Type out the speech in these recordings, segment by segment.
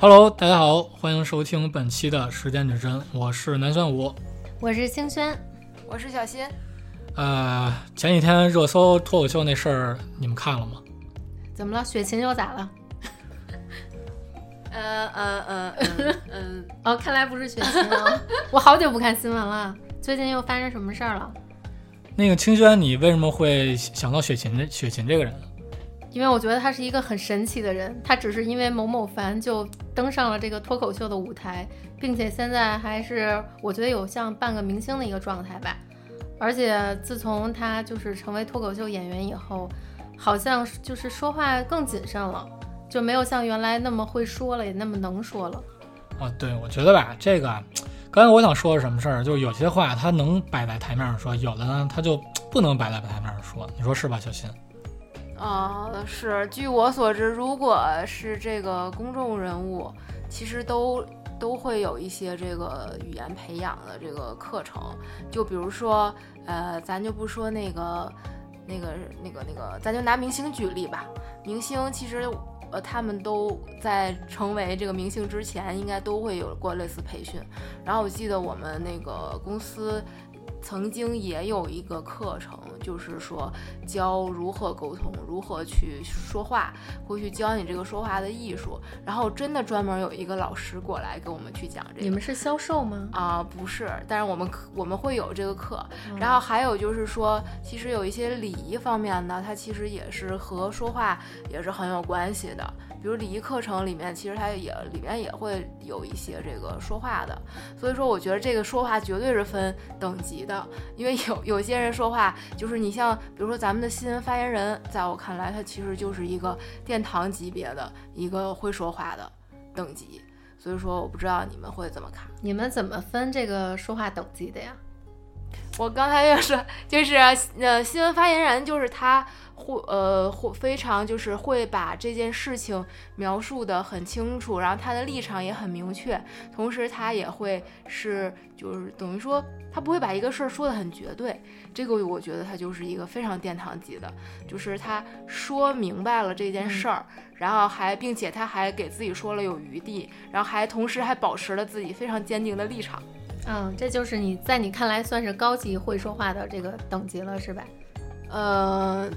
Hello，大家好，欢迎收听本期的时间指针，我是南玄武。我是清轩，我是小新。呃，前几天热搜脱口秀那事儿，你们看了吗？怎么了？雪琴又咋了？呃呃呃嗯嗯，哦，看来不是雪琴啊！我好久不看新闻了，最近又发生什么事儿了？那个清轩，你为什么会想到雪琴这雪琴这个人？因为我觉得他是一个很神奇的人，他只是因为某某凡就登上了这个脱口秀的舞台，并且现在还是我觉得有像半个明星的一个状态吧。而且自从他就是成为脱口秀演员以后，好像就是说话更谨慎了，就没有像原来那么会说了，也那么能说了。啊，对，我觉得吧，这个刚才我想说的什么事儿，就是有些话他能摆在台面上说，有的呢他就不能摆在台面上说，你说是吧，小新？啊，是。据我所知，如果是这个公众人物，其实都都会有一些这个语言培养的这个课程。就比如说，呃，咱就不说那个、那个、那个、那个，咱就拿明星举例吧。明星其实，呃，他们都在成为这个明星之前，应该都会有过类似培训。然后我记得我们那个公司。曾经也有一个课程，就是说教如何沟通，如何去说话，会去教你这个说话的艺术。然后真的专门有一个老师过来给我们去讲这个。你们是销售吗？啊，不是，但是我们我们会有这个课。然后还有就是说，其实有一些礼仪方面呢，它其实也是和说话也是很有关系的。比如礼仪课程里面，其实它也里面也会有一些这个说话的，所以说我觉得这个说话绝对是分等级的，因为有有些人说话就是你像比如说咱们的新闻发言人，在我看来他其实就是一个殿堂级别的一个会说话的等级，所以说我不知道你们会怎么看，你们怎么分这个说话等级的呀？我刚才就说，就是呃，新闻发言人就是他会呃会非常就是会把这件事情描述的很清楚，然后他的立场也很明确，同时他也会是就是等于说他不会把一个事儿说的很绝对，这个我觉得他就是一个非常殿堂级的，就是他说明白了这件事儿，然后还并且他还给自己说了有余地，然后还同时还保持了自己非常坚定的立场。嗯，这就是你在你看来算是高级会说话的这个等级了，是吧？呃，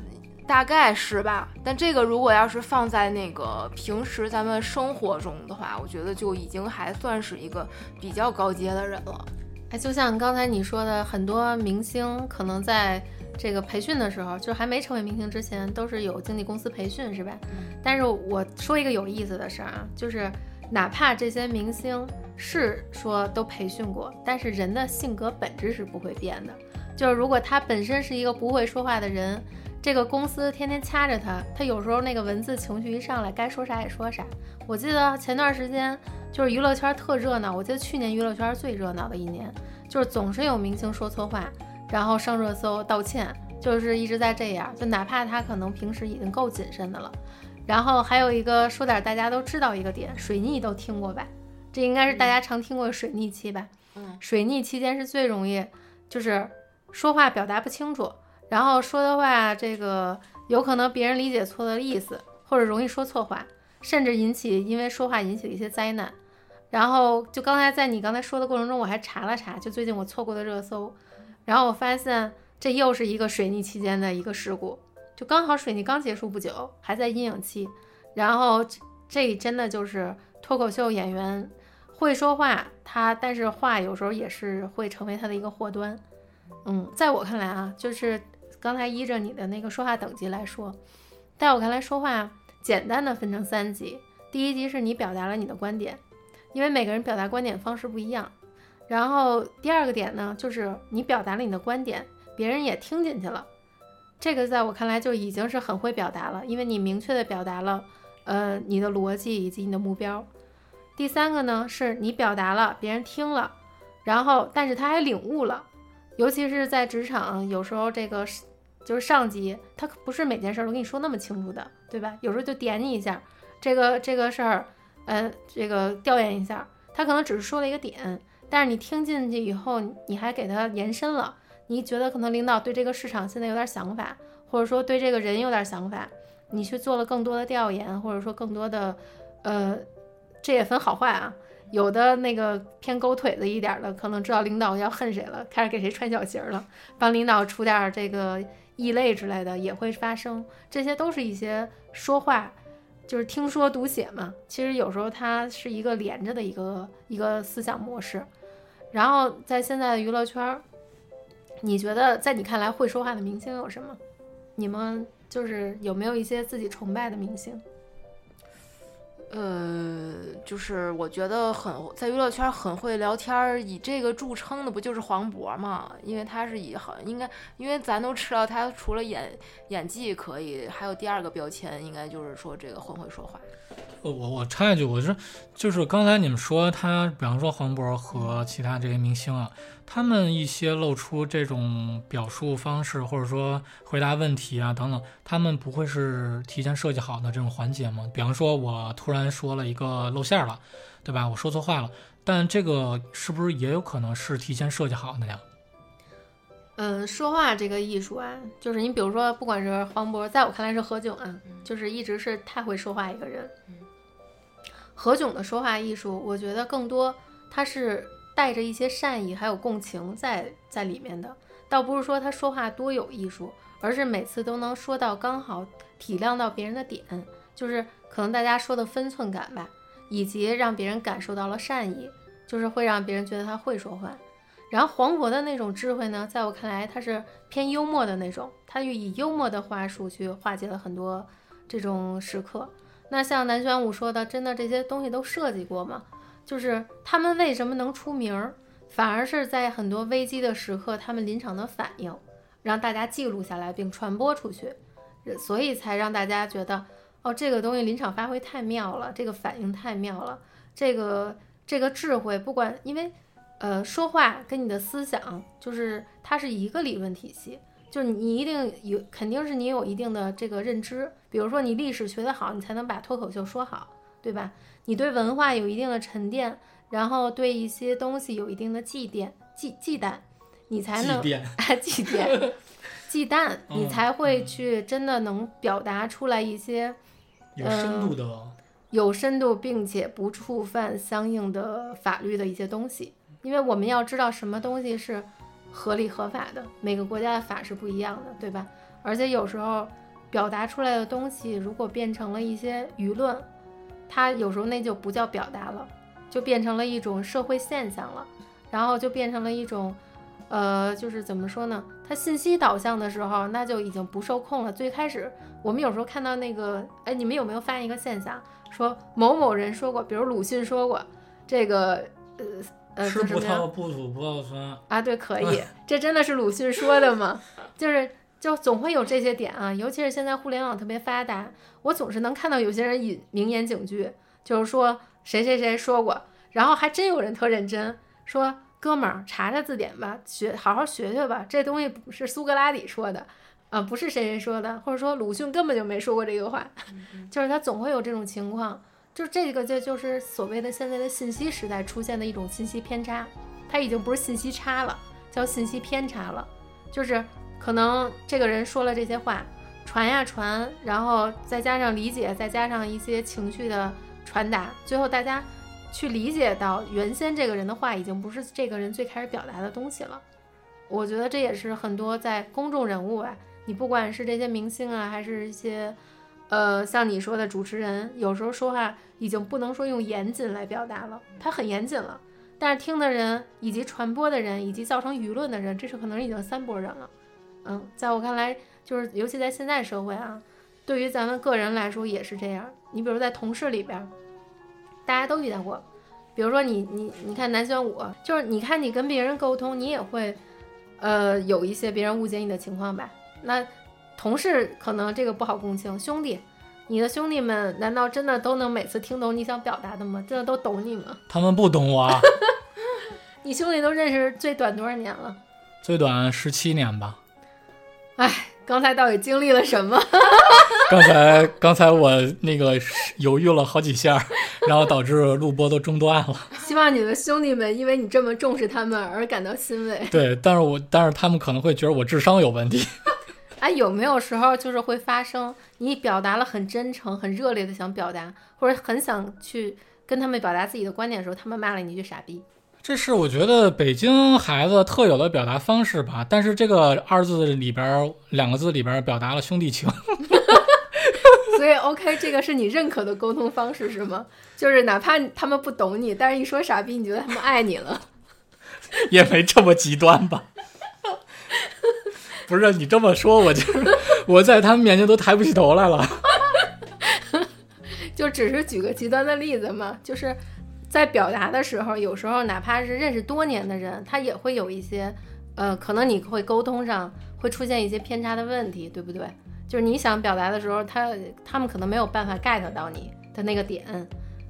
大概是吧。但这个如果要是放在那个平时咱们生活中的话，我觉得就已经还算是一个比较高阶的人了。哎，就像刚才你说的，很多明星可能在这个培训的时候，就还没成为明星之前，都是有经纪公司培训，是吧？但是我说一个有意思的事儿啊，就是哪怕这些明星。是说都培训过，但是人的性格本质是不会变的。就是如果他本身是一个不会说话的人，这个公司天天掐着他，他有时候那个文字情绪一上来，该说啥也说啥。我记得前段时间就是娱乐圈特热闹，我记得去年娱乐圈最热闹的一年，就是总是有明星说错话，然后上热搜道歉，就是一直在这样。就哪怕他可能平时已经够谨慎的了。然后还有一个说点大家都知道一个点，水逆都听过吧？这应该是大家常听过的水逆期吧？嗯，水逆期间是最容易，就是说话表达不清楚，然后说的话这个有可能别人理解错的意思，或者容易说错话，甚至引起因为说话引起的一些灾难。然后就刚才在你刚才说的过程中，我还查了查，就最近我错过的热搜，然后我发现这又是一个水逆期间的一个事故，就刚好水逆刚结束不久，还在阴影期，然后这真的就是脱口秀演员。会说话，他但是话有时候也是会成为他的一个祸端。嗯，在我看来啊，就是刚才依着你的那个说话等级来说，在我看来说话简单的分成三级。第一级是你表达了你的观点，因为每个人表达观点方式不一样。然后第二个点呢，就是你表达了你的观点，别人也听进去了，这个在我看来就已经是很会表达了，因为你明确的表达了呃你的逻辑以及你的目标。第三个呢，是你表达了，别人听了，然后但是他还领悟了，尤其是在职场，有时候这个就是上级，他不是每件事都跟你说那么清楚的，对吧？有时候就点你一下，这个这个事儿，呃，这个调研一下，他可能只是说了一个点，但是你听进去以后，你还给他延伸了，你觉得可能领导对这个市场现在有点想法，或者说对这个人有点想法，你去做了更多的调研，或者说更多的，呃。这也分好坏啊。有的那个偏狗腿子一点的，可能知道领导要恨谁了，开始给谁穿小鞋了，帮领导出点这个异类之类的也会发生。这些都是一些说话，就是听说读写嘛。其实有时候它是一个连着的一个一个思想模式。然后在现在的娱乐圈儿，你觉得在你看来会说话的明星有什么？你们就是有没有一些自己崇拜的明星？呃，就是我觉得很在娱乐圈很会聊天儿，以这个著称的不就是黄渤嘛？因为他是以好应该，因为咱都知道他除了演演技可以，还有第二个标签，应该就是说这个很会说话。我我我插一句，我是就是刚才你们说他，比方说黄渤和其他这些明星啊，他们一些露出这种表述方式，或者说回答问题啊等等，他们不会是提前设计好的这种环节吗？比方说我突然说了一个露馅了，对吧？我说错话了，但这个是不是也有可能是提前设计好的呀？嗯，说话这个艺术啊，就是你比如说，不管是黄渤，在我看来是何炅啊，就是一直是太会说话一个人。何炅的说话艺术，我觉得更多他是带着一些善意还有共情在在里面的，倒不是说他说话多有艺术，而是每次都能说到刚好体谅到别人的点，就是可能大家说的分寸感吧，以及让别人感受到了善意，就是会让别人觉得他会说话。然后黄渤的那种智慧呢，在我看来他是偏幽默的那种，他就以幽默的话术去化解了很多这种时刻。那像南玄武说的，真的这些东西都设计过吗？就是他们为什么能出名儿，反而是在很多危机的时刻，他们临场的反应，让大家记录下来并传播出去，所以才让大家觉得，哦，这个东西临场发挥太妙了，这个反应太妙了，这个这个智慧，不管因为，呃，说话跟你的思想，就是它是一个理论体系。就是你一定有，肯定是你有一定的这个认知。比如说你历史学得好，你才能把脱口秀说好，对吧？你对文化有一定的沉淀，然后对一些东西有一定的祭奠、忌忌惮，你才能祭奠祭奠、忌惮，你才会去真的能表达出来一些有深度的，有深度并且不触犯相应的法律的一些东西。因为我们要知道什么东西是。合理合法的，每个国家的法是不一样的，对吧？而且有时候表达出来的东西，如果变成了一些舆论，它有时候那就不叫表达了，就变成了一种社会现象了，然后就变成了一种，呃，就是怎么说呢？它信息导向的时候，那就已经不受控了。最开始我们有时候看到那个，哎，你们有没有发现一个现象？说某某人说过，比如鲁迅说过，这个，呃。吃葡萄不吐葡萄酸啊，对，可以，这真的是鲁迅说的吗？就是就总会有这些点啊，尤其是现在互联网特别发达，我总是能看到有些人引名言警句，就是说谁谁谁说过，然后还真有人特认真说，哥们儿查查字典吧，学好好学学吧，这东西不是苏格拉底说的啊，不是谁谁说的，或者说鲁迅根本就没说过这个话，就是他总会有这种情况。就这个就就是所谓的现在的信息时代出现的一种信息偏差，它已经不是信息差了，叫信息偏差了。就是可能这个人说了这些话，传呀传，然后再加上理解，再加上一些情绪的传达，最后大家去理解到原先这个人的话已经不是这个人最开始表达的东西了。我觉得这也是很多在公众人物啊，你不管是这些明星啊，还是一些。呃，像你说的主持人，有时候说话已经不能说用严谨来表达了，他很严谨了，但是听的人以及传播的人以及造成舆论的人，这是可能已经三拨人了。嗯，在我看来，就是尤其在现在社会啊，对于咱们个人来说也是这样。你比如在同事里边，大家都遇到过，比如说你你你看南玄武，就是你看你跟别人沟通，你也会呃有一些别人误解你的情况吧？那。同事可能这个不好共情，兄弟，你的兄弟们难道真的都能每次听懂你想表达的吗？真的都懂你吗？他们不懂我。你兄弟都认识最短多少年了？最短十七年吧。哎，刚才到底经历了什么？刚才刚才我那个犹豫了好几下，然后导致录播都中断了。希望你的兄弟们因为你这么重视他们而感到欣慰。对，但是我但是他们可能会觉得我智商有问题。哎，有没有时候就是会发生，你表达了很真诚、很热烈的想表达，或者很想去跟他们表达自己的观点的时候，他们骂了你一句傻逼。这是我觉得北京孩子特有的表达方式吧，但是这个二字里边儿两个字里边儿表达了兄弟情，所以 OK，这个是你认可的沟通方式是吗？就是哪怕他们不懂你，但是一说傻逼，你觉得他们爱你了。也没这么极端吧？不是你这么说，我就是我在他们面前都抬不起头来了。就只是举个极端的例子嘛，就是在表达的时候，有时候哪怕是认识多年的人，他也会有一些，呃，可能你会沟通上会出现一些偏差的问题，对不对？就是你想表达的时候，他他们可能没有办法 get 到你的那个点，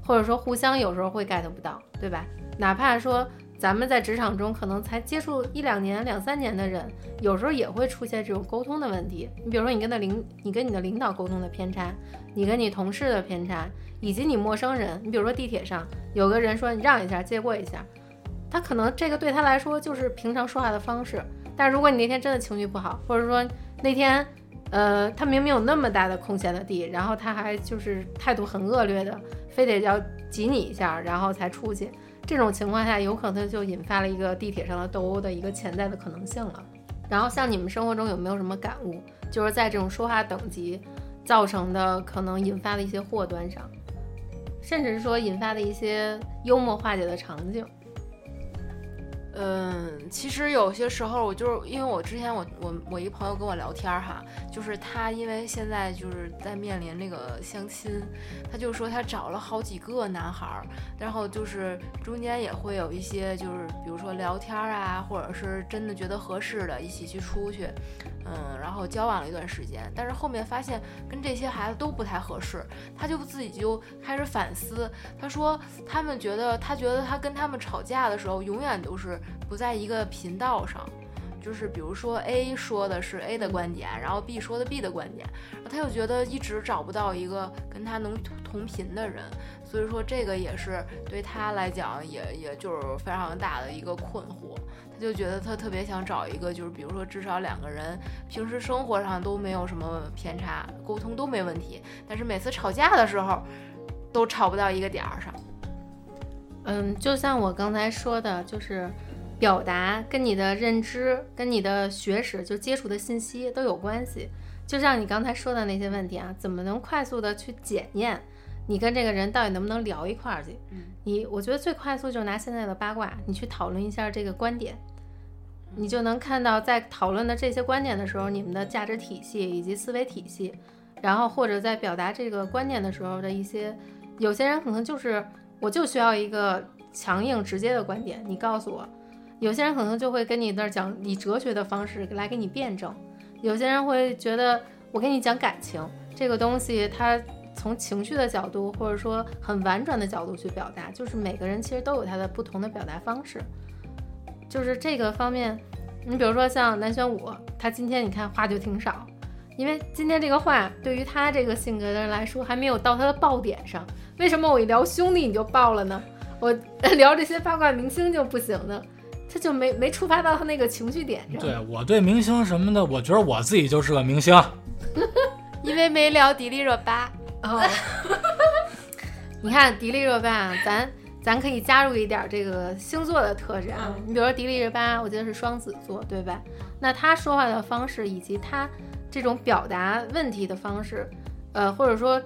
或者说互相有时候会 get 不到，对吧？哪怕说咱们在职场中可能才接触一两年、两三年的人，有时候也会出现这种沟通的问题。你比如说，你跟的领，你跟你的领导沟通的偏差，你跟你同事的偏差，以及你陌生人。你比如说地铁上有个人说你让一下，借过一下，他可能这个对他来说就是平常说话的方式。但如果你那天真的情绪不好，或者说那天，呃，他明明有那么大的空闲的地，然后他还就是态度很恶劣的，非得要挤你一下，然后才出去。这种情况下，有可能就引发了一个地铁上的斗殴的一个潜在的可能性了。然后，像你们生活中有没有什么感悟，就是在这种说话等级造成的可能引发的一些祸端上，甚至是说引发的一些幽默化解的场景？嗯，其实有些时候我就是因为我之前我我我一朋友跟我聊天儿哈，就是他因为现在就是在面临那个相亲，他就说他找了好几个男孩儿，然后就是中间也会有一些就是比如说聊天啊，或者是真的觉得合适的，一起去出去，嗯，然后交往了一段时间，但是后面发现跟这些孩子都不太合适，他就自己就开始反思，他说他们觉得他觉得他跟他们吵架的时候永远都是。不在一个频道上，就是比如说 A 说的是 A 的观点，然后 B 说的 B 的观点，然后他又觉得一直找不到一个跟他能同频的人，所以说这个也是对他来讲也也就是非常大的一个困惑。他就觉得他特别想找一个，就是比如说至少两个人平时生活上都没有什么偏差，沟通都没问题，但是每次吵架的时候都吵不到一个点儿上。嗯，就像我刚才说的，就是。表达跟你的认知、跟你的学识，就接触的信息都有关系。就像你刚才说的那些问题啊，怎么能快速的去检验你跟这个人到底能不能聊一块儿去？嗯，你我觉得最快速就是拿现在的八卦，你去讨论一下这个观点，你就能看到在讨论的这些观点的时候，你们的价值体系以及思维体系，然后或者在表达这个观点的时候的一些，有些人可能就是我就需要一个强硬直接的观点，你告诉我。有些人可能就会跟你那儿讲以哲学的方式来给你辩证，有些人会觉得我跟你讲感情这个东西，他从情绪的角度或者说很婉转的角度去表达，就是每个人其实都有他的不同的表达方式，就是这个方面，你比如说像南玄武，他今天你看话就挺少，因为今天这个话对于他这个性格的人来说还没有到他的爆点上。为什么我一聊兄弟你就爆了呢？我 聊这些八卦明星就不行呢？他就没没触发到他那个情绪点上。对我对明星什么的，我觉得我自己就是个明星，因为没聊迪丽热巴。哦，你看迪丽热巴，咱咱可以加入一点这个星座的特质啊。你比如说迪丽热巴，我记得是双子座，对吧？那她说话的方式以及她这种表达问题的方式，呃，或者说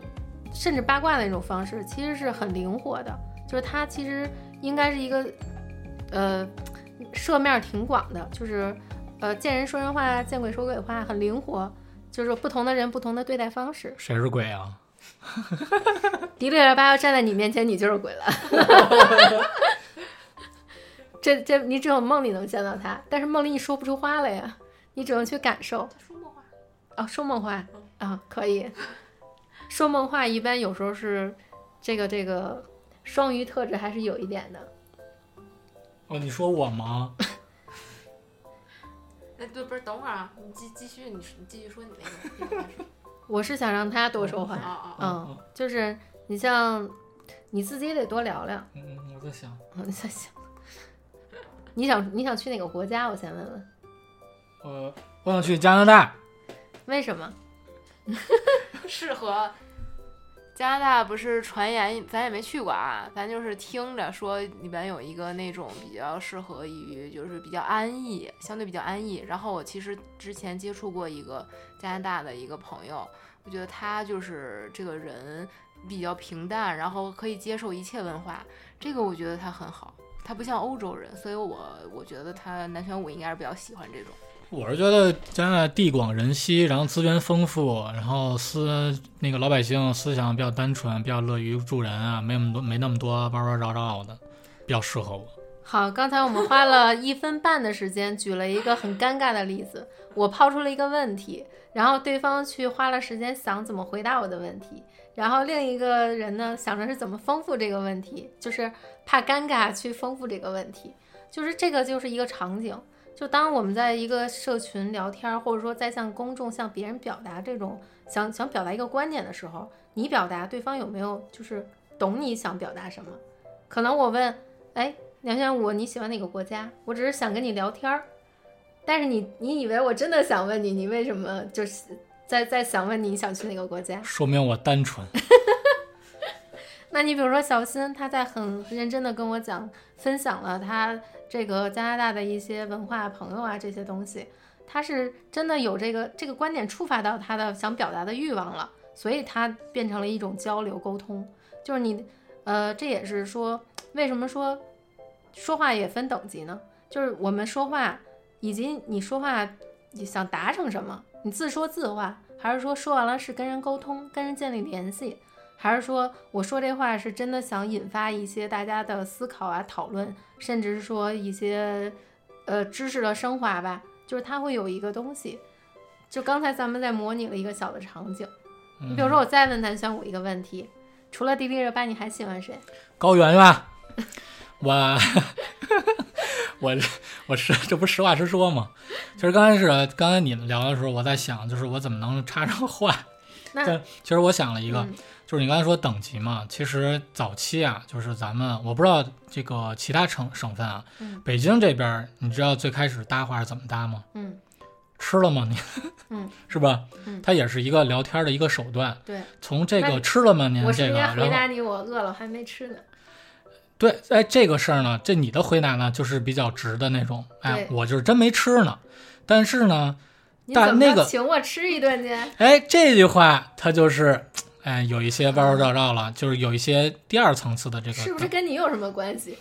甚至八卦的那种方式，其实是很灵活的。就是她其实应该是一个，呃。涉面挺广的，就是，呃，见人说人话，见鬼说鬼话，很灵活。就是不同的人，不同的对待方式。谁是鬼啊？迪丽热巴要站在你面前，你就是鬼了。这这，你只有梦里能见到他，但是梦里你说不出话来呀，你只能去感受。说梦话。哦，说梦话啊，可以。说梦话一般有时候是这个这个双鱼特质还是有一点的。哦，你说我吗？哎，对，不是，等会儿啊，你继继续，你你继续说你那个。我是想让他多说话，嗯，就是你像你自己也得多聊聊。嗯，我在想，你在想，你想你想去哪个国家？我先问问。我我想去加拿大。为什么？适合加拿大不是传言，咱也没去过啊，咱就是听着说里边有一个那种比较适合于，就是比较安逸，相对比较安逸。然后我其实之前接触过一个加拿大的一个朋友，我觉得他就是这个人比较平淡，然后可以接受一切文化，这个我觉得他很好。他不像欧洲人，所以我我觉得他南玄武应该是比较喜欢这种。我是觉得加拿大地广人稀，然后资源丰富，然后思那个老百姓思想比较单纯，比较乐于助人啊，没那么多没那么多弯弯绕绕的，比较适合我。好，刚才我们花了一分半的时间举了一个很尴尬的例子，我抛出了一个问题，然后对方去花了时间想怎么回答我的问题，然后另一个人呢想着是怎么丰富这个问题，就是怕尴尬去丰富这个问题，就是这个就是一个场景。就当我们在一个社群聊天，或者说在向公众、向别人表达这种想想表达一个观点的时候，你表达，对方有没有就是懂你想表达什么？可能我问，哎，梁玄武，你喜欢哪个国家？我只是想跟你聊天儿，但是你你以为我真的想问你，你为什么就是在在想问你想去哪个国家？说明我单纯。那你比如说小新，他在很认真的跟我讲，分享了他。这个加拿大的一些文化朋友啊，这些东西，他是真的有这个这个观点触发到他的想表达的欲望了，所以他变成了一种交流沟通。就是你，呃，这也是说为什么说说话也分等级呢？就是我们说话，以及你说话你想达成什么，你自说自话，还是说说完了是跟人沟通，跟人建立联系。还是说，我说这话是真的想引发一些大家的思考啊、讨论，甚至是说一些呃知识的升华吧。就是它会有一个东西。就刚才咱们在模拟了一个小的场景。你比如说，我再问南玄武一个问题：除了迪丽热巴，你还喜欢谁？高圆圆。我 我我是这不实话实说吗？其实刚开始刚才你们聊的时候，我在想，就是我怎么能插上话。那其实我想了一个。就是你刚才说等级嘛，其实早期啊，就是咱们我不知道这个其他省省份啊，北京这边你知道最开始搭话是怎么搭吗？嗯，吃了吗？你，嗯，是吧？嗯，它也是一个聊天的一个手段。对，从这个吃了吗？您这个，回答你，我饿了，还没吃呢。对，哎，这个事儿呢，这你的回答呢，就是比较直的那种。哎，我就是真没吃呢，但是呢，但那个请我吃一顿去。哎，这句话它就是。哎，有一些弯弯绕绕了，就是有一些第二层次的这个，是不是跟你有什么关系？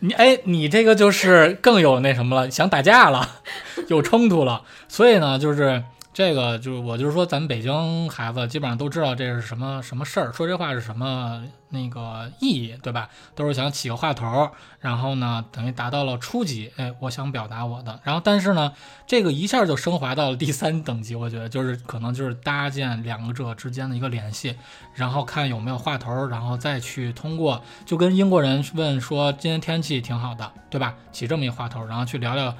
你哎，你这个就是更有那什么了，想打架了，有冲突了，所以呢，就是。这个就是我就是说，咱们北京孩子基本上都知道这是什么什么事儿，说这话是什么那个意义，对吧？都是想起个话头，然后呢，等于达到了初级，哎，我想表达我的。然后，但是呢，这个一下就升华到了第三等级，我觉得就是可能就是搭建两个者之间的一个联系，然后看有没有话头，然后再去通过，就跟英国人问说今天天气挺好的，对吧？起这么一话头，然后去聊聊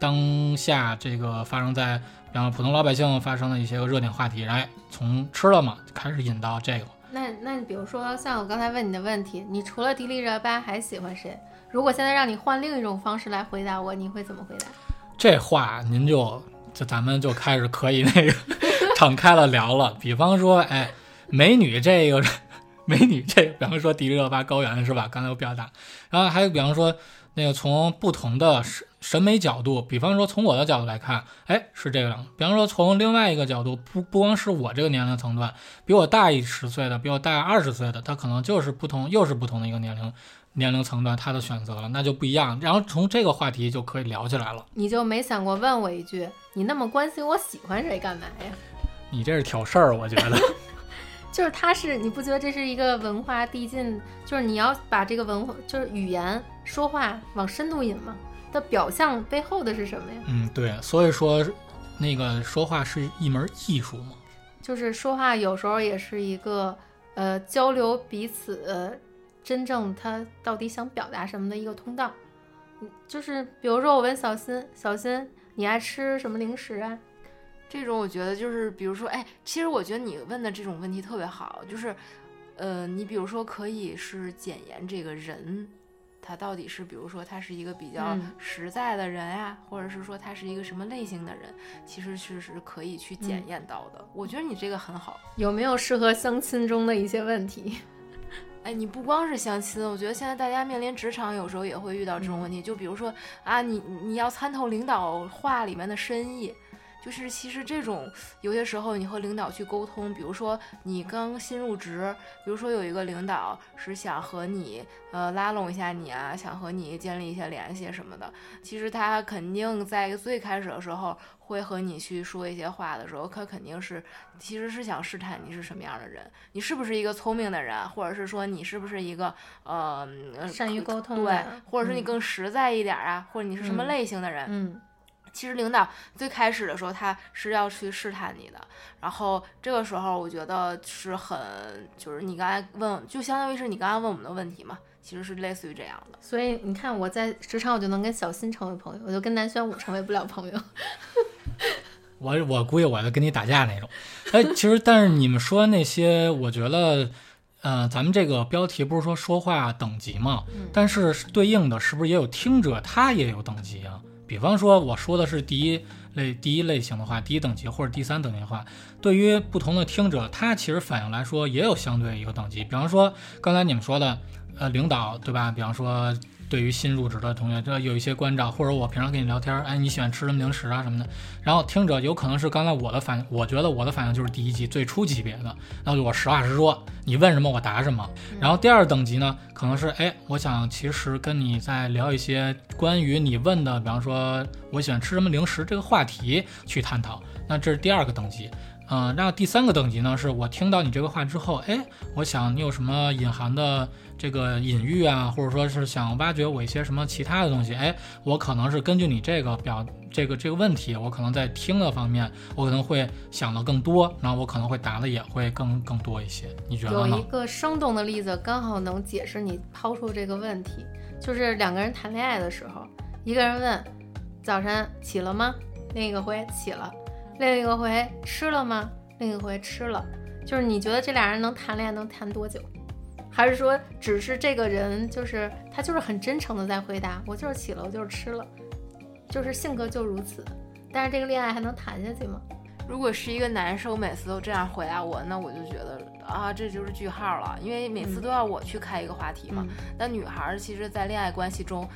当下这个发生在。然后普通老百姓发生的一些个热点话题，然后，从吃了嘛开始引到这个。那那你比如说像我刚才问你的问题，你除了迪丽热巴还喜欢谁？如果现在让你换另一种方式来回答我，你会怎么回答？这话您就就咱们就开始可以那个 敞开了聊了。比方说，哎，美女这个 美女这，比方说迪丽热巴、高原是吧？刚才我表达，然后还有比方说那个从不同的。审美角度，比方说从我的角度来看，哎，是这个样。比方说从另外一个角度，不不光是我这个年龄层段，比我大一十岁的，比我大二十岁的，他可能就是不同，又是不同的一个年龄年龄层段，他的选择了，那就不一样。然后从这个话题就可以聊起来了。你就没想过问我一句，你那么关心我喜欢谁干嘛呀？你这是挑事儿，我觉得。就是他是，你不觉得这是一个文化递进？就是你要把这个文化，就是语言说话往深度引吗？的表象背后的是什么呀？嗯，对，所以说，那个说话是一门艺术嘛。就是说话有时候也是一个呃交流彼此真正他到底想表达什么的一个通道。就是比如说我问小新，小新你爱吃什么零食啊？这种我觉得就是比如说，哎，其实我觉得你问的这种问题特别好，就是呃，你比如说可以是检验这个人。他到底是，比如说他是一个比较嗯实在的人呀、或者是说他是一个什么类型的人，其实是是可以去检嗯验到的。我觉得你这个很好。有没有适合相亲中的一些问题？哎，你不光是相亲，我觉得现在大家面临职场，有时候也会遇到这种问题。就比如说啊，你你要参透领导话里面的深意，就是其实这种有些时候你和领导去沟通，比如说你刚新入职，比如说有一个领导是想和你呃拉拢一下你啊，想和你建立一些联系什么的，其实他肯定在最开始的时候会和你去说一些话的时候，他肯定是其实是想试探你是什么样的人，你是不是一个聪明的人，或者是说你是不是一个呃呃善于沟通对的，或者是你嗯。更实在一点儿啊，或者你是什么嗯。类型的人，嗯其实领导最开始的时候，他是要去试探你的，然后这个时候我觉得是很，就是你刚才问，就相当于是你刚刚问我们的问题嘛，其实是类似于这样的。所以你看我在职场我就能跟小新成为朋友，我就跟南玄武成为不了朋友。我我估计我就跟你打架那种。哎，其实但是你们说那些，我觉得，呃，咱们这个标题不是说说话等级嘛，嗯但是对应的是不是也有听者他也有等级啊？比方说我说的是第一类第一类型的话，第一等级或者第三等级的话，对于不同的听者，他其实反应来说也有相对一个等级。比方说刚才你们说的，呃，领导对吧？比方说对于新入职的同学，这有一些关照，或者我平常跟你聊天，哎，你喜欢吃什么零食啊什么的。然后听者有可能是刚才我的反应，我觉得我的反应就是第一级最初级别的，那就我实话实说，你问什么我答什么。然后第二等级呢，可能是哎，我想其实跟你在聊一些关于你问的，比方说我喜欢吃什么零食这个话题去探讨。那这是第二个等级。嗯，然后第三个等级呢，是我听到你这个话之后，哎，我想你有什么隐含的这个隐喻啊，或者说是想挖掘我一些什么其他的东西，哎，我可能是根据你这个表这个这个问题，我可能在听的方面，我可能会想的更多，然后我可能会答的也会更更多一些，你觉得呢有一？个生动的例子，刚好能解释你抛出这个问题，就是两个人谈恋爱的时候，一个人问早晨起了吗？另一个回起了，另一个回吃了吗？另一个回吃了。就是你觉得这俩人能谈恋爱能谈多久？还是说只是这个人就是他就是很真诚的在回答，我就是起了，我就是吃了，就是性格就如此。但是这个恋爱还能谈下去吗？如果是一个男生每次都这样回答我，那我就觉得啊，这就是句号了，因为每次嗯都要我去开一个话题嘛。嗯女孩儿其实，在恋爱关系中，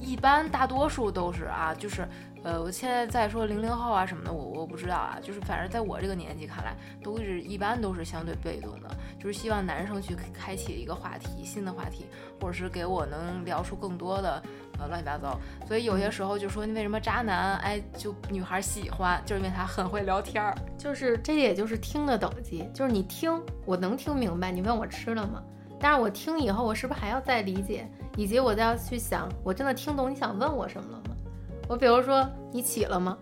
一般大多数都是啊，就是呃，我现在在说零零后啊什么的，我我不知道啊，就是反正在我这个年纪看来，都是一般都是相对被动的，就是希望男生去开启一个话题，新的话题，或者是给我能聊出更多的呃乱七八糟。所以有些时候就说你为什么渣男，哎，就女孩喜欢，就是因为他很会聊天儿。就是这也就是听的等级，就是你听我能听明白，你问我吃了吗？但是我听以后，我是不是还要再理解，以及我再要去想，我真的听懂你想问我什么了吗？我比如说你起了吗？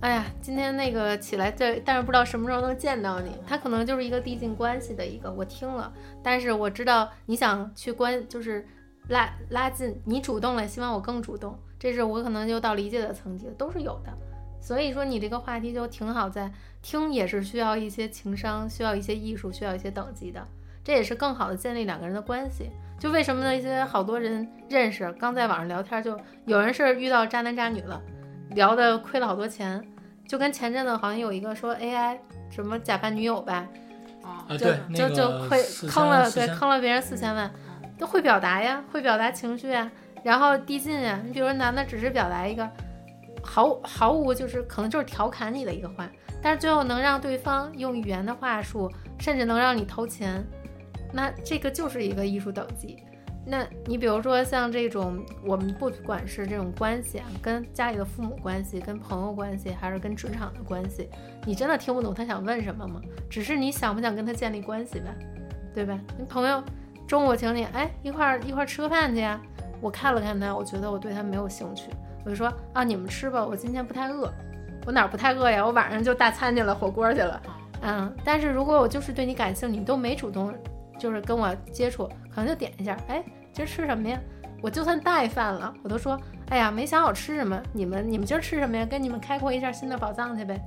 哎呀，今天那个起来这，但是不知道什么时候能见到你。他可能就是一个递进关系的一个，我听了，但是我知道你想去关，就是拉拉近，你主动了，希望我更主动，这是我可能就到理解的层级，都是有的。所以说你这个话题就挺好在，听也是需要一些情商，需要一些艺术，需要一些等级的，这也是更好的建立两个人的关系。就为什么那些好多人认识，刚在网上聊天，就有人是遇到渣男渣女了，聊的亏了好多钱，就跟前阵子好像有一个说 AI 什么假扮女友呗，啊啊，就就就亏坑了，对，坑了别人四千万，都会表达呀，会表达情绪呀，然后递进呀。你比如说男的只是表达一个毫毫无就是可能就是调侃你的一个话，但是最后能让对方用语言的话术，甚至能让你投钱，那这个就是一个艺术等级。那你比如说像这种，我们不管是这种关系啊，跟家里的父母关系、跟朋友关系，还是跟职场的关系，你真的听不懂他想问什么吗？只是你想不想跟他建立关系呗，对吧？你朋友中午请你，哎，一块儿一块儿吃个饭去呀。我看了看他，我觉得我对他没有兴趣，我就说啊，你们吃吧，我今天不太饿。我哪儿不太饿呀？我晚上就大餐去了，火锅去了。嗯，但是如果我就是对你感兴趣，你都没主动就是跟我接触，可能就点一下，哎，今儿吃什么呀？我就算带饭了，我都说，哎呀，没想好吃什么，你们你们今儿吃什么呀？跟你们开阔一下新的宝藏去呗。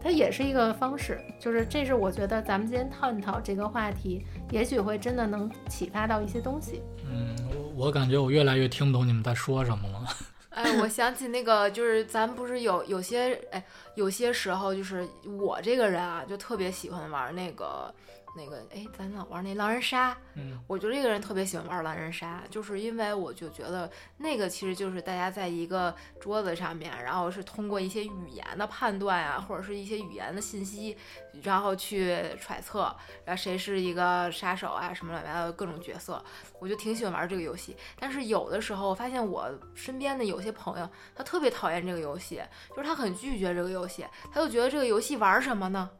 它也是一个方式，就是这是我觉得咱们今天探讨这个话题，也许会真的能启发到一些东西。嗯，我感觉我越来越听不懂你们在说什么了。哎，我想起那个，就是咱不是有有些哎，有些时候就是我这个人啊，就特别喜欢玩那个。那个哎，咱老玩那狼人杀，嗯，我就这个人特别喜欢玩狼人杀，就是因为我就觉得那个其实就是大家在一个桌子上面，然后是通过一些语言的判断啊，或者是一些语言的信息，然后去揣测，然后谁是一个杀手啊，什么乱七八糟各种角色，我就挺喜欢玩这个游戏。但是有的时候我发现我身边的有些朋友，他特别讨厌这个游戏，就是他很拒绝这个游戏，他就觉得这个游戏玩什么呢？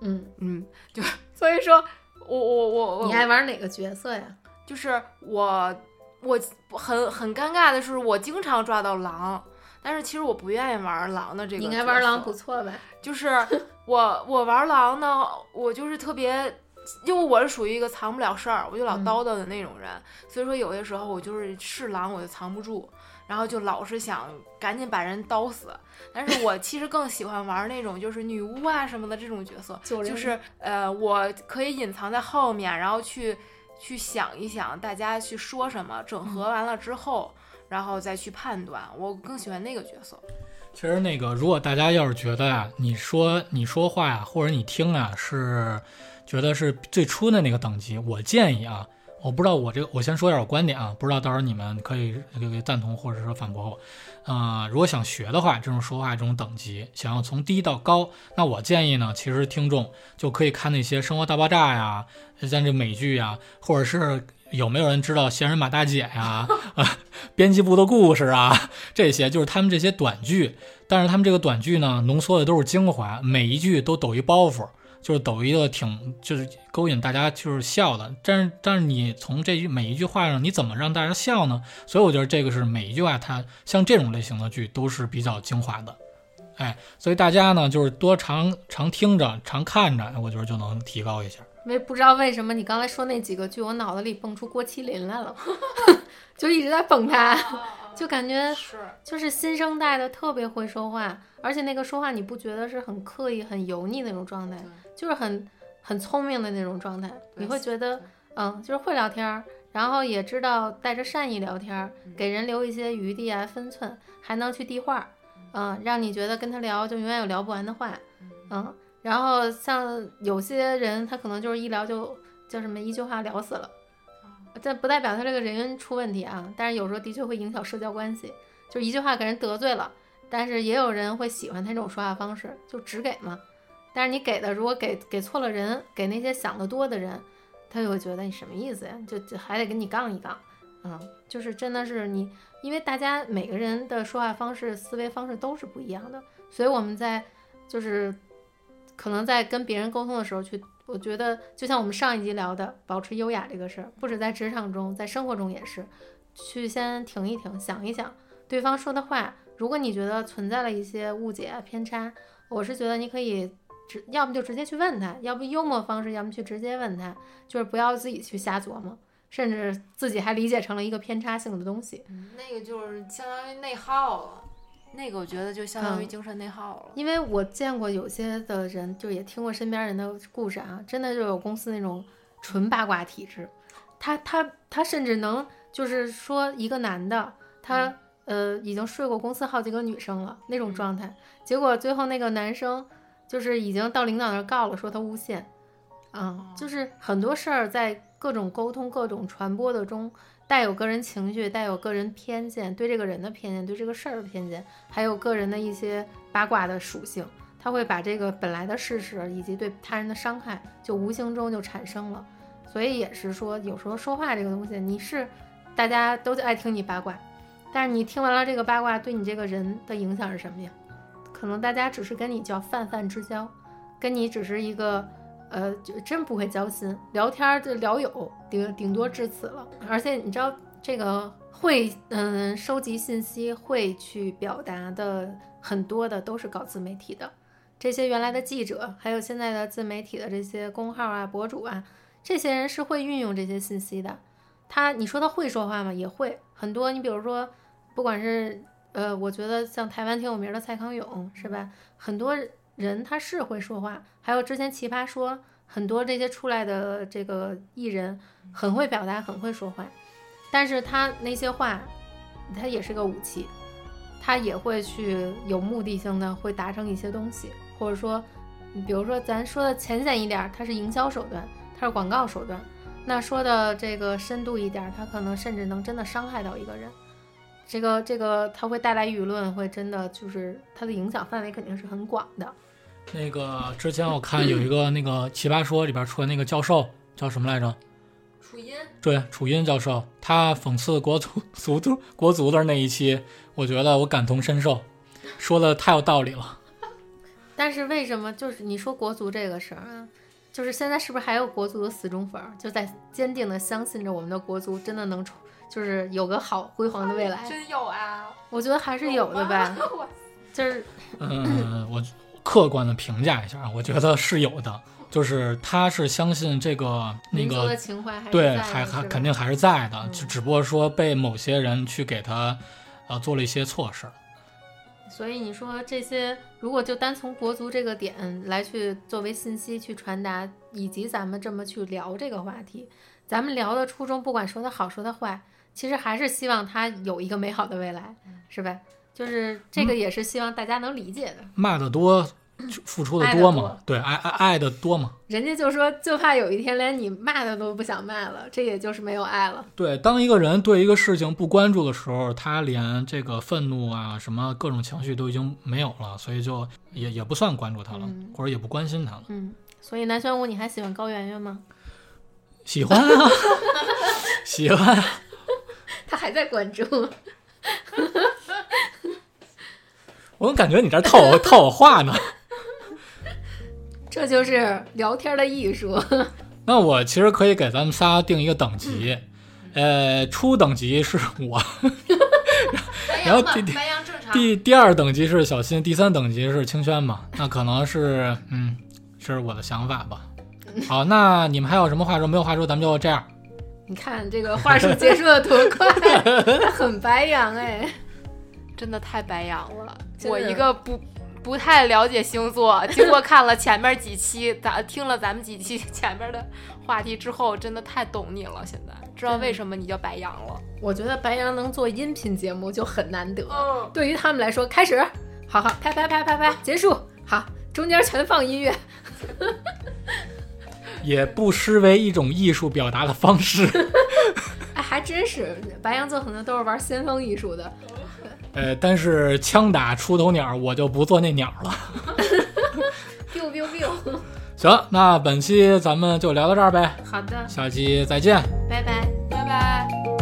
嗯嗯，就所以说，我我我我，你爱玩哪个角色呀？就是我我很很尴尬的是，我经常抓到狼，但是其实我不愿意玩狼的这个。应该玩狼不错吧。就是我我玩狼呢，我就是特别，因为我是属于一个藏不了事儿，我就老叨叨的那种人，所以说有些时候我就是是狼我就藏不住。然后就老是想赶紧把人叨死，但是我其实更喜欢玩那种就是女巫啊什么的这种角色，就是呃，我可以隐藏在后面，然后去去想一想大家去说什么，整合完了之后，然后再去判断，我更喜欢那个角色。其实那个，如果大家要是觉得呀，你说你说话呀，或者你听啊，是觉得是最初的那个等级，我建议啊。我不知道我这个，我先说一下我观点啊，不知道到时候你们可以这个赞同或者说反驳我。啊，如果想学的话，这种说话这种等级，想要从低到高，那我建议呢，其实听众就可以看那些《生活大爆炸》呀，像这美剧呀，或者是有没有人知道《闲人马大姐》呀，啊，编辑部的故事啊，这些就是他们这些短剧，但是他们这个短剧呢，浓缩的都是精华，每一句都抖一包袱。就是抖一个挺，就是勾引大家就是笑的，但是但是你从这句每一句话上，你怎么让大家笑呢？所以我觉得这个是每一句话，它像这种类型的剧都是比较精华的，哎，所以大家呢就是多常常听着，常看着，我觉得就能提高一下。为不知道为什么你刚才说那几个剧，我脑子里蹦出郭麒麟来了，就一直在蹦他。就感觉是，就是新生代的特别会说话，而且那个说话你不觉得是很刻意、很油腻那种状态，就是很很聪明的那种状态。你会觉得，嗯，就是会聊天，然后也知道带着善意聊天，给人留一些余地啊、分寸，还能去递话，嗯，让你觉得跟他聊就永远有聊不完的话，嗯。然后像有些人，他可能就是一聊就叫什么一句话聊死了。这不代表他这个人出问题啊，但是有时候的确会影响社交关系，就一句话给人得罪了，但是也有人会喜欢他这种说话方式，就只给嘛。但是你给的如果给给错了人，给那些想得多的人，他就会觉得你什么意思呀？就还得跟你杠一杠，嗯，就是真的是你，因为大家每个人的说话方式、思维方式都是不一样的，所以我们在就是可能在跟别人沟通的时候去。我觉得就像我们上一集聊的，保持优雅这个事儿，不止在职场中，在生活中也是，去先停一停，想一想对方说的话。如果你觉得存在了一些误解偏差，我是觉得你可以直，要么就直接去问他，要不幽默方式，要么去直接问他，就是不要自己去瞎琢磨，甚至自己还理解成了一个偏差性的东西。那个就是相当于内耗了。那个我觉得就相当于精神内耗了，因为我见过有些的人，就也听过身边人的故事啊，真的就有公司那种纯八卦体质，他他他甚至能就是说一个男的，他呃已经睡过公司好几个女生了那种状态，结果最后那个男生就是已经到领导那儿告了，说他诬陷，啊，就是很多事儿在各种沟通、各种传播的中。带有个人情绪，带有个人偏见，对这个人的偏见，对这个事儿的偏见，还有个人的一些八卦的属性，他会把这个本来的事实以及对他人的伤害，就无形中就产生了。所以也是说，有时候说话这个东西，你是大家都爱听你八卦，但是你听完了这个八卦，对你这个人的影响是什么呀？可能大家只是跟你叫泛泛之交，跟你只是一个。呃，就真不会交心，聊天就聊友，顶顶多至此了。而且你知道，这个会嗯收集信息、会去表达的很多的都是搞自媒体的，这些原来的记者，还有现在的自媒体的这些公号啊、博主啊，这些人是会运用这些信息的。他，你说他会说话吗？也会很多。你比如说，不管是呃，我觉得像台湾挺有名的蔡康永，是吧？很多。人他是会说话，还有之前奇葩说很多这些出来的这个艺人很会表达，很会说话。但是他那些话，他也是个武器，他也会去有目的性的会达成一些东西，或者说，比如说咱说的浅显一点儿，它是营销手段，它是广告手段。那说的这个深度一点儿，它可能甚至能真的伤害到一个人。这个这个，它会带来舆论，会真的就是它的影响范围肯定是很广的。那个之前我看有一个那个《奇葩说》里边出的那个教授叫什么来着？楚音，对，楚音教授，他讽刺国足 足足国足的那一期，我觉得我感同身受，说的太有道理了。但是为什么就是你说国足这个事儿啊？就是现在是不是还有国足的死忠粉儿，就在坚定的相信着我们的国足真的能出，就是有个好辉煌的未来？真有啊！我觉得还是有的吧，就是嗯，我客观的评价一下啊，我觉得是有的，就是他是相信这个那民族的个情怀还是对，在的还还肯定还是在的，嗯就只不过说被某些人去给他呃做了一些错事儿。所以你说这些，如果就单从国足这个点来去作为信息去传达，以及咱们这么去聊这个话题，咱们聊的初衷，不管说的好说的坏，其实还是希望他有一个美好的未来，是吧？就是这个也是希望大家能理解的。骂的多，就付出的多嘛多，对，爱爱爱的多嘛。人家就说，就怕有一天连你骂的都不想骂了，这也就是没有爱了。对，当一个人对一个事情不关注的时候，他连这个愤怒啊，什么各种情绪都已经没有了，所以就也也不算关注他了，嗯或者也不关心他了。嗯，所以南玄武，你还喜欢高圆圆吗？喜欢啊，喜欢啊。他还在关注。我怎么感觉你这儿套我 套我话呢？这就是聊天的艺术。那我其实可以给咱们仨定一个等级，呃，初等级是我，然后第。第第二等级是小新，第三等级是清轩嘛？那可能是，嗯，这是我的想法吧。好，那你们还有什么话说？没有话说，咱们就这样。你看这个话术结束的多快，他很白羊哎。真的太白羊了。我一个不不太了解星座，经过看了前面几期，咱听了咱们几期前面的话题之后，真的太懂你了。现在知道为什么你叫白羊了。我觉得白羊能做音频节目就很难得，嗯，对于他们来说，开始，好好拍拍拍拍拍，结束，好，中间全放音乐。也不失为一种艺术表达的方式。哎，还真是，白羊座可能都是玩先锋艺术的。呃，但是枪打出头鸟，我就不做那鸟了。biu biu biu。行，那本期咱们就聊到这儿呗，好的，下期再见。拜拜。拜拜。